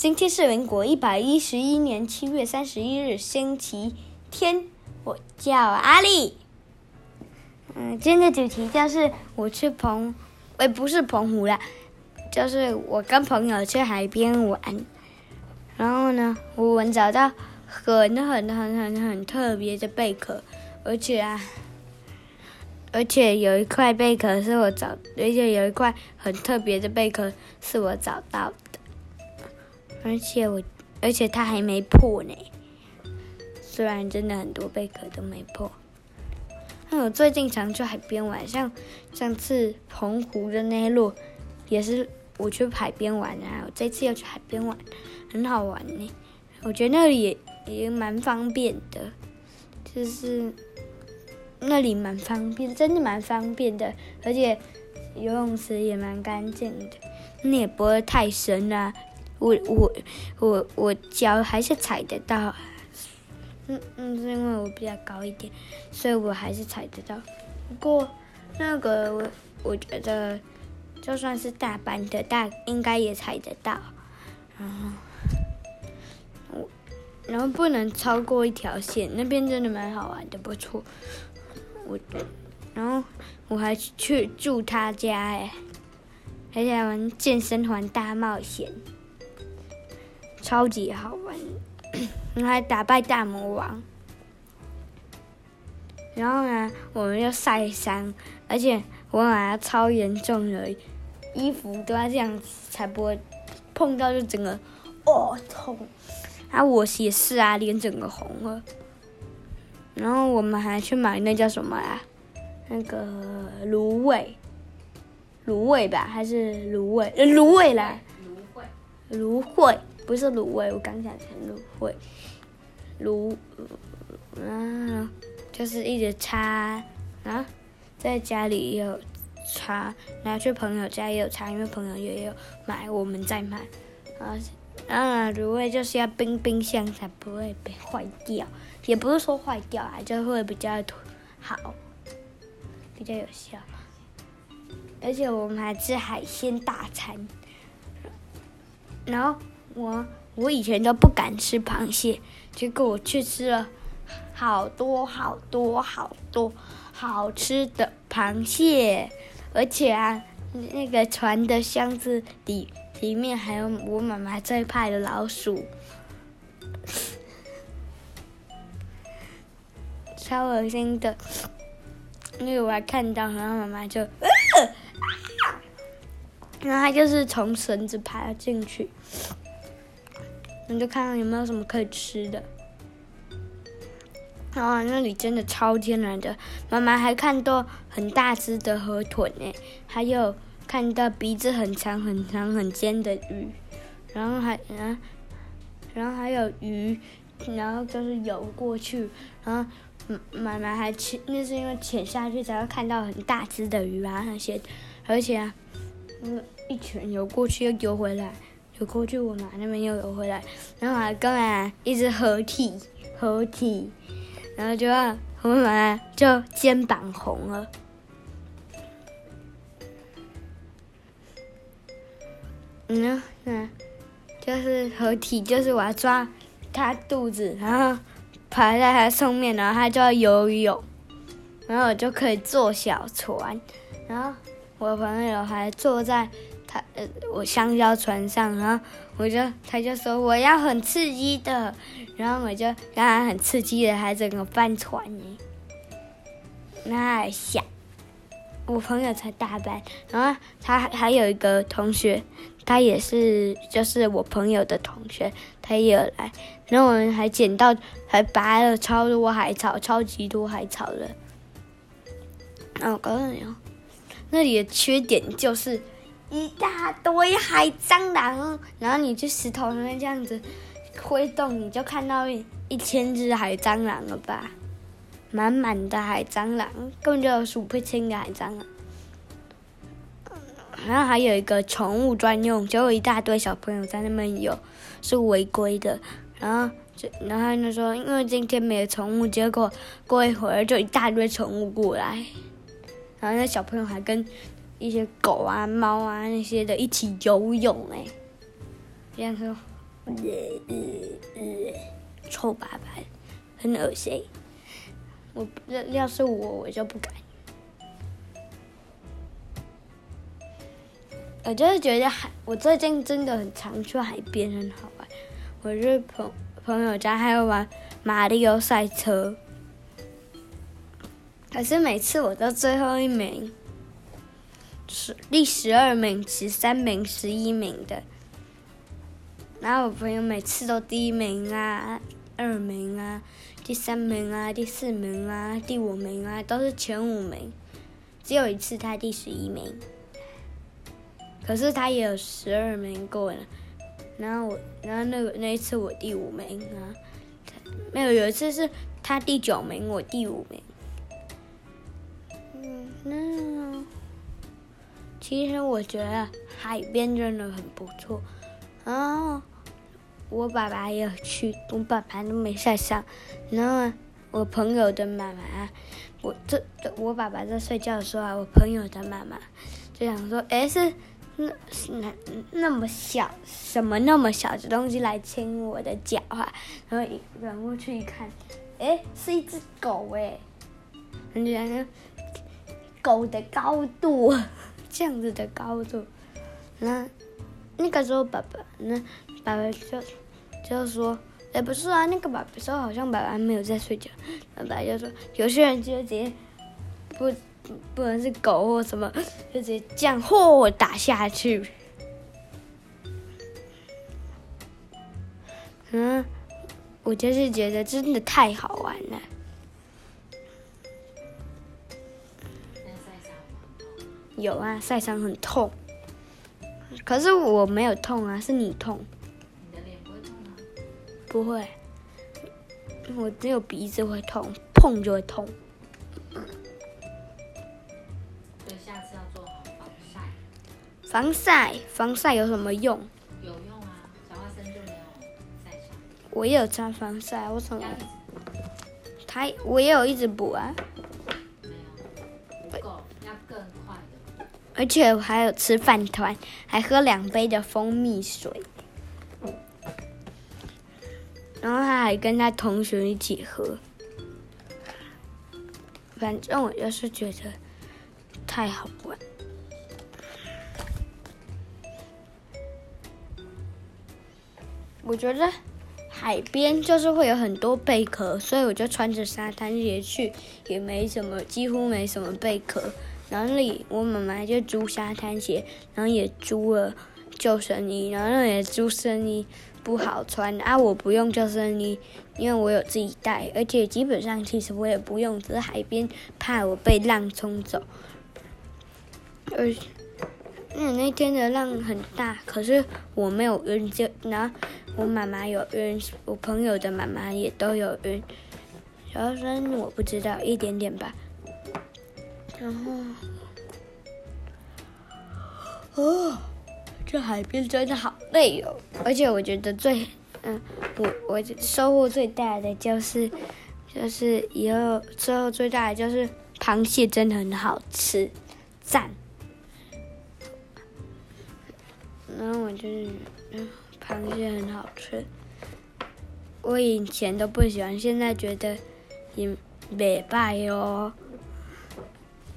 今天是民国一百一十一年七月三十一日，星期天。我叫阿丽。嗯，今天的主题就是我去澎，哎，不是澎湖啦，就是我跟朋友去海边玩。然后呢，我们找到很很很很很特别的贝壳，而且啊，而且有一块贝壳是我找，而且有一块很特别的贝壳是我找到的。而且我，而且它还没破呢。虽然真的很多贝壳都没破。那我最近常去海边玩，像上次澎湖的那一路，也是我去海边玩啊。我这次要去海边玩，很好玩呢。我觉得那里也也蛮方便的，就是那里蛮方便，真的蛮方便的。而且游泳池也蛮干净的，那也不会太深啊。我我我我脚还是踩得到，嗯嗯，是因为我比较高一点，所以我还是踩得到。不过那个我我觉得，就算是大班的大，应该也踩得到。然后我然后不能超过一条线，那边真的蛮好玩的，不错。我然后我还去住他家哎，还在玩健身环大冒险。超级好玩，然后还打败大魔王。然后呢，我们要晒伤，而且我俩超严重的，衣服都要这样才不会碰到就整个哦痛。啊，我也是啊，脸整个红了。然后我们还去买那叫什么啊？那个芦苇，芦苇吧，还是芦苇？芦苇啦。芦荟。芦荟。不是芦荟，我刚想成芦荟，芦，啊，就是一直擦，啊，在家里也有擦，拿去朋友家也有擦，因为朋友也有买，我们在买，啊，啊，芦荟就是要冰冰箱才不会被坏掉，也不是说坏掉啊，就会比较好，比较有效，而且我们还吃海鲜大餐，然后。我我以前都不敢吃螃蟹，结果我去吃了好多好多好多好吃的螃蟹，而且啊，那个船的箱子里里面还有我妈妈最怕的老鼠，超恶心的。因为我还看到，然后妈妈就，然后她就是从绳子爬进去。你就看看有没有什么可以吃的。啊，那里真的超天然的。妈妈还看到很大只的河豚呢，还有看到鼻子很长很长很尖的鱼，然后还然然后还有鱼，然后就是游过去，然后妈妈还潜，那是因为潜下去才会看到很大只的鱼啊那些，而且啊，嗯，一拳游过去又游回来。游过去，我妈那边又游回来，然后还跟啊一直合体合体，然后就我妈就肩膀红了。嗯，嗯，就是合体，就是我要抓它肚子，然后爬在它上面，然后它就要游泳，然后我就可以坐小船，然后我朋友还坐在。他呃，我香蕉船上，然后我就他就说我要很刺激的，然后我就让他很刺激的，还整个翻船呢。那还想，我朋友才大班，然后他还有一个同学，他也是就是我朋友的同学，他也有来，然后我们还捡到还拔了超多海草，超级多海草的。那我告诉你哦，那里的缺点就是。一大堆海蟑螂，然后你去石头上面这样子挥动，你就看到一一千只海蟑螂了吧？满满的海蟑螂，根本就数不清的海蟑螂。然后还有一个宠物专用，就有一大堆小朋友在那边游，是违规的。然后就然后他说，因为今天没有宠物，结果过一会儿就一大堆宠物过来，然后那小朋友还跟。一些狗啊、猫啊那些的一起游泳哎，这样说呃呃呃，臭白白，很恶心。我要要是我，我就不敢。我就是觉得海，我最近真的很常去海边，很好玩。我去朋朋友家，还有玩马里奥赛车。可是每次我都最后一名，十第十二名、十三名、十一名的。然后我朋友每次都第一名啊、二名啊、第三名啊、第四名啊、第五名啊，都是前五名。只有一次他第十一名，可是他也有十二名过了。然后我，然后那个那一次我第五名啊，没有，有一次是他第九名，我第五名。那其实我觉得海边真的很不错，然后我爸爸也去，我爸爸都没晒伤。然后我朋友的妈妈，我这我爸爸在睡觉的时候啊，我朋友的妈妈就想说：“哎，是那是那那么小，什么那么小的东西来亲我的脚啊？”然后一转过去一看，哎，是一只狗哎，然后就狗的高度，这样子的高度，那那个时候爸爸，那爸爸就就说，哎，不是啊，那个爸爸说好像爸爸没有在睡觉，爸爸就说有些人就直接不不能是狗或什么，就直接这样嚯打下去，嗯，我就是觉得真的太好玩了。有啊，晒伤很痛，可是我没有痛啊，是你痛。你的脸不会痛吗？不会，我只有鼻子会痛，碰就会痛。所以下次要做好防晒。防晒，防晒有什么用？有用啊，小花生就没有晒伤。我也有擦防晒，我从来，他我也有一直补啊。而且我还有吃饭团，还喝两杯的蜂蜜水，然后他还跟他同学一起喝。反正我就是觉得太好玩。我觉得海边就是会有很多贝壳，所以我就穿着沙滩鞋去，也没什么，几乎没什么贝壳。然后里我妈妈就租沙滩鞋，然后也租了救生衣，然后那里救生衣不好穿啊，我不用救生衣，因为我有自己带，而且基本上其实我也不用，只是海边怕我被浪冲走。而嗯，那天的浪很大，可是我没有晕，就然后我妈妈有晕，我朋友的妈妈也都有晕，小声我不知道一点点吧。然后，哦，这海边真的好累哦！而且我觉得最，嗯，我我收获最大的就是，就是以后收获最大的就是螃蟹真的很好吃，赞。然后我就是，嗯，螃蟹很好吃。我以前都不喜欢，现在觉得也美败哦。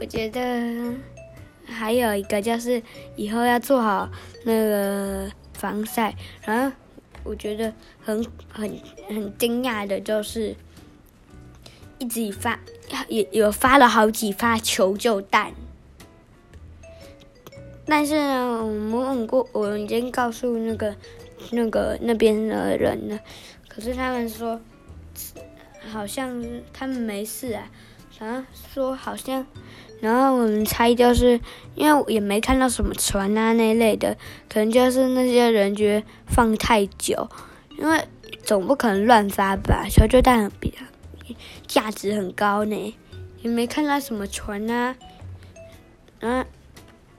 我觉得还有一个就是以后要做好那个防晒，然后我觉得很很很惊讶的就是一直发也有发了好几发求救弹，但是呢，我们问过，我已经告诉那个那个那边的人了，可是他们说好像他们没事啊，啊说好像。然后我们猜，就是因为也没看到什么船啊那一类的，可能就是那些人觉得放太久，因为总不可能乱发吧？求救弹很比较价值很高呢，也没看到什么船啊，啊，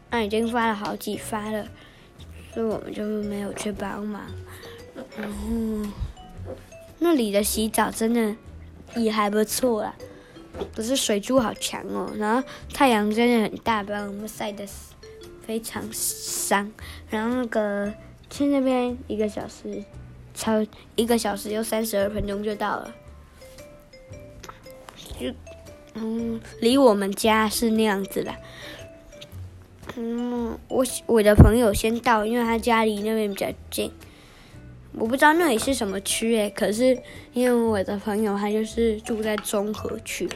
那已经发了好几发了，所以我们就没有去帮忙。然后那里的洗澡真的也还不错啦。可是水珠好强哦，然后太阳真的很大，把我们晒得非常伤。然后那个去那边一个小时超一个小时又三十二分钟就到了。就嗯，离我们家是那样子的。嗯，我我的朋友先到，因为他家离那边比较近。我不知道那里是什么区诶，可是因为我的朋友他就是住在中和区，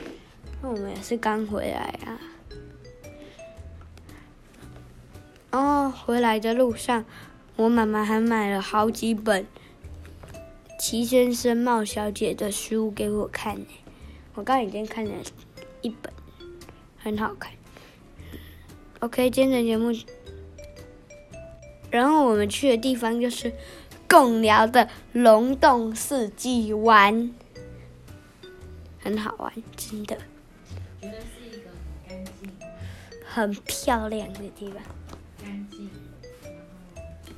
那我们也是刚回来啊。哦，回来的路上，我妈妈还买了好几本齐先生、茂小姐的书给我看呢。我刚已经看了一本，很好看。OK，今天的节目，然后我们去的地方就是贡寮的龙洞四季湾，很好玩，真的。觉得是一个很干净、很漂亮的地方。干净，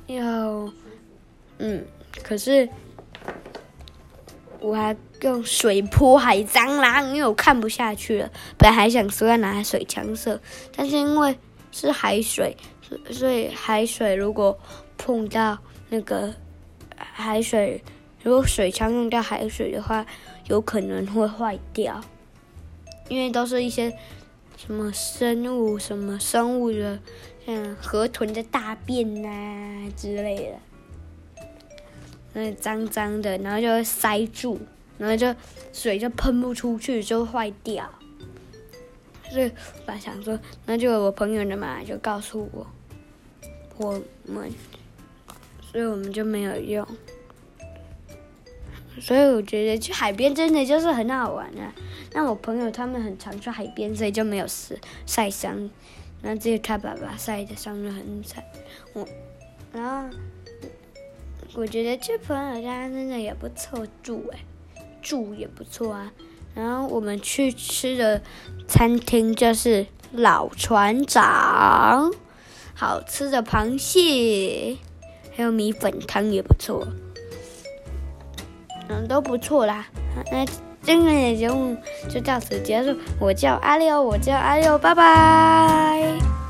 然后，嗯，可是我还用水泼海蟑螂，因为我看不下去了。本来还想说要拿水枪射，但是因为是海水，所以海水如果碰到那个海水，如果水枪用掉海水的话，有可能会坏掉，因为都是一些什么生物、什么生物的。像河豚的大便呐、之类的，那脏脏的，然后就会塞住，然后就水就喷不出去，就坏掉。所以我想说，那就我朋友的嘛，就告诉我，我们，所以我们就没有用。所以我觉得去海边真的就是很好玩啊。那我朋友他们很常去海边，所以就没有事晒伤。然后只有他爸爸晒的伤得很惨，我，然后我觉得去朋友家真的也不错住哎，住也不错啊。然后我们去吃的餐厅就是老船长，好吃的螃蟹，还有米粉汤也不错，嗯，都不错啦。那今天的节目就到此结束。我叫阿六，我叫阿六，拜拜。